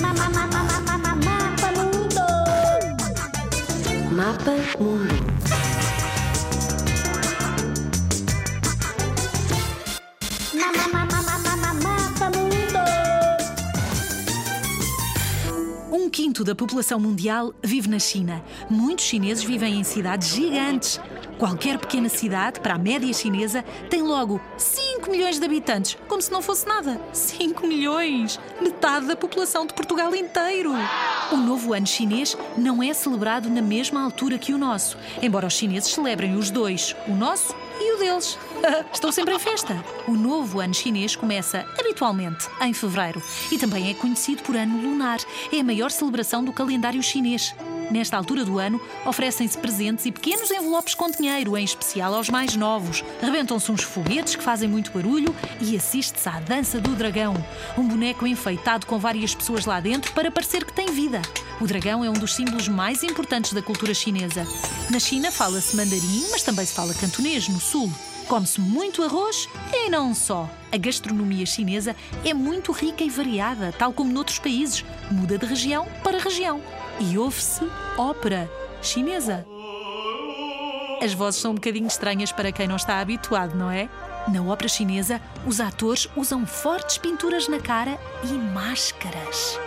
Mapa Mundo. Mapa Mundo. Quinto da população mundial vive na China. Muitos chineses vivem em cidades gigantes. Qualquer pequena cidade, para a média chinesa, tem logo 5 milhões de habitantes, como se não fosse nada. 5 milhões! Metade da população de Portugal inteiro! O novo ano chinês não é celebrado na mesma altura que o nosso, embora os chineses celebrem os dois, o nosso e o deles. Estão sempre em festa. O novo ano chinês começa habitualmente em fevereiro e também é conhecido por ano lunar. É a maior celebração do calendário chinês. Nesta altura do ano, oferecem-se presentes e pequenos envelopes com dinheiro, em especial aos mais novos. Rebentam-se uns foguetes que fazem muito barulho e assiste-se à dança do dragão. Um boneco enfeitado com várias pessoas lá dentro para parecer que tem vida. O dragão é um dos símbolos mais importantes da cultura chinesa. Na China fala-se mandarim, mas também se fala cantonês no sul. Come-se muito arroz e não só. A gastronomia chinesa é muito rica e variada, tal como noutros países. Muda de região para região. E ouve-se ópera chinesa. As vozes são um bocadinho estranhas para quem não está habituado, não é? Na ópera chinesa, os atores usam fortes pinturas na cara e máscaras.